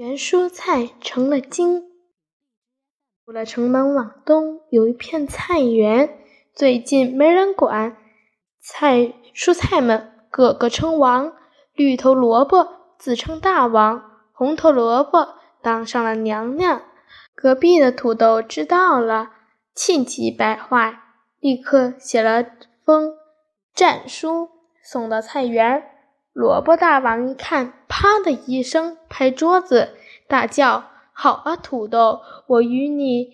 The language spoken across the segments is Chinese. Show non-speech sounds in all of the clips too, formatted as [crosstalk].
园蔬菜成了精。出了城门往东，有一片菜园，最近没人管，菜蔬菜们个个称王。绿头萝卜自称大王，红头萝卜当上了娘娘。隔壁的土豆知道了，气急败坏，立刻写了封战书送到菜园。萝卜大王一看，啪的一声拍桌子，大叫：“好啊，土豆！我与你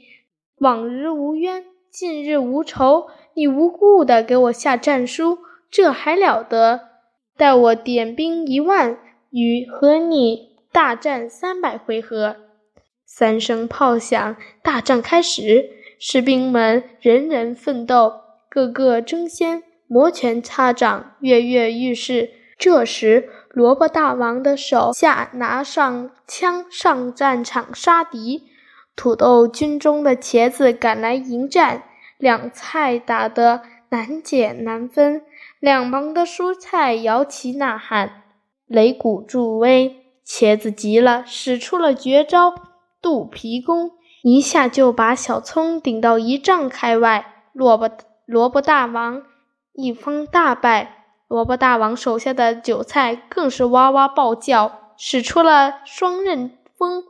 往日无冤，近日无仇。你无故的给我下战书，这还了得！待我点兵一万，与和你大战三百回合。”三声炮响，大战开始。士兵们人人奋斗，个个争先，摩拳擦掌，跃跃欲试。这时，萝卜大王的手下拿上枪上战场杀敌，土豆军中的茄子赶来迎战，两菜打得难解难分，两旁的蔬菜摇旗呐喊，擂鼓助威。茄子急了，使出了绝招肚皮功，一下就把小葱顶到一丈开外，萝卜萝卜大王一方大败。萝卜大王手下的韭菜更是哇哇暴叫，使出了双刃锋，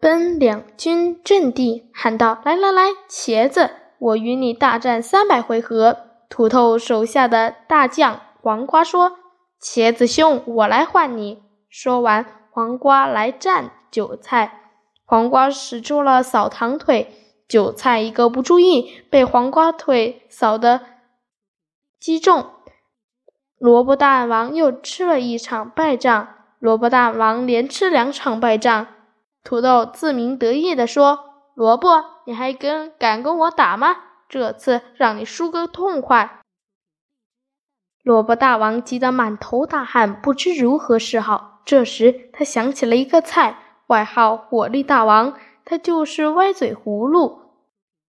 奔两军阵地，喊道：“来来来，茄子，我与你大战三百回合。”土豆手下的大将黄瓜说：“茄子兄，我来换你。”说完，黄瓜来战韭菜，黄瓜使出了扫堂腿，韭菜一个不注意，被黄瓜腿扫的击中。萝卜大王又吃了一场败仗。萝卜大王连吃两场败仗，土豆自鸣得意地说：“萝卜，你还跟敢跟我打吗？这次让你输个痛快！”萝卜大王急得满头大汗，不知如何是好。这时他想起了一个菜，外号“火力大王”，他就是歪嘴葫芦。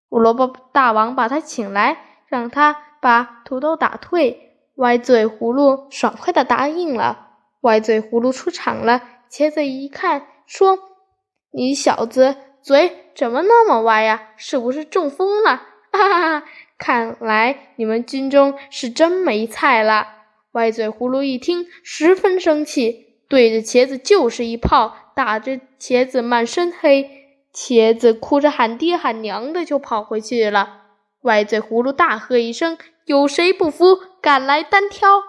萝卜大王把他请来，让他把土豆打退。歪嘴葫芦爽快地答应了。歪嘴葫芦出场了，茄子一看，说：“你小子嘴怎么那么歪呀？是不是中风了？” [laughs] 哈哈哈！看来你们军中是真没菜了。歪嘴葫芦一听，十分生气，对着茄子就是一炮，打着茄子满身黑。茄子哭着喊爹喊娘的就跑回去了。歪嘴葫芦大喝一声：“有谁不服？”赶来单挑，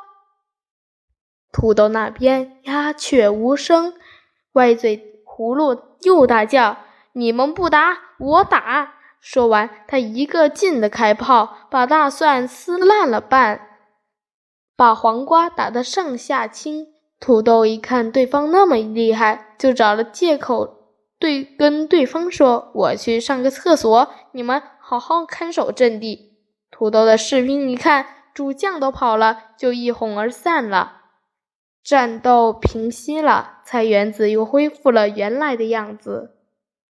土豆那边鸦雀无声。歪嘴葫芦又大叫：“你们不打，我打！”说完，他一个劲的开炮，把大蒜撕烂了半，把黄瓜打得上下青。土豆一看对方那么厉害，就找了借口对跟对方说：“我去上个厕所，你们好好看守阵地。”土豆的士兵一看。主将都跑了，就一哄而散了。战斗平息了，菜园子又恢复了原来的样子。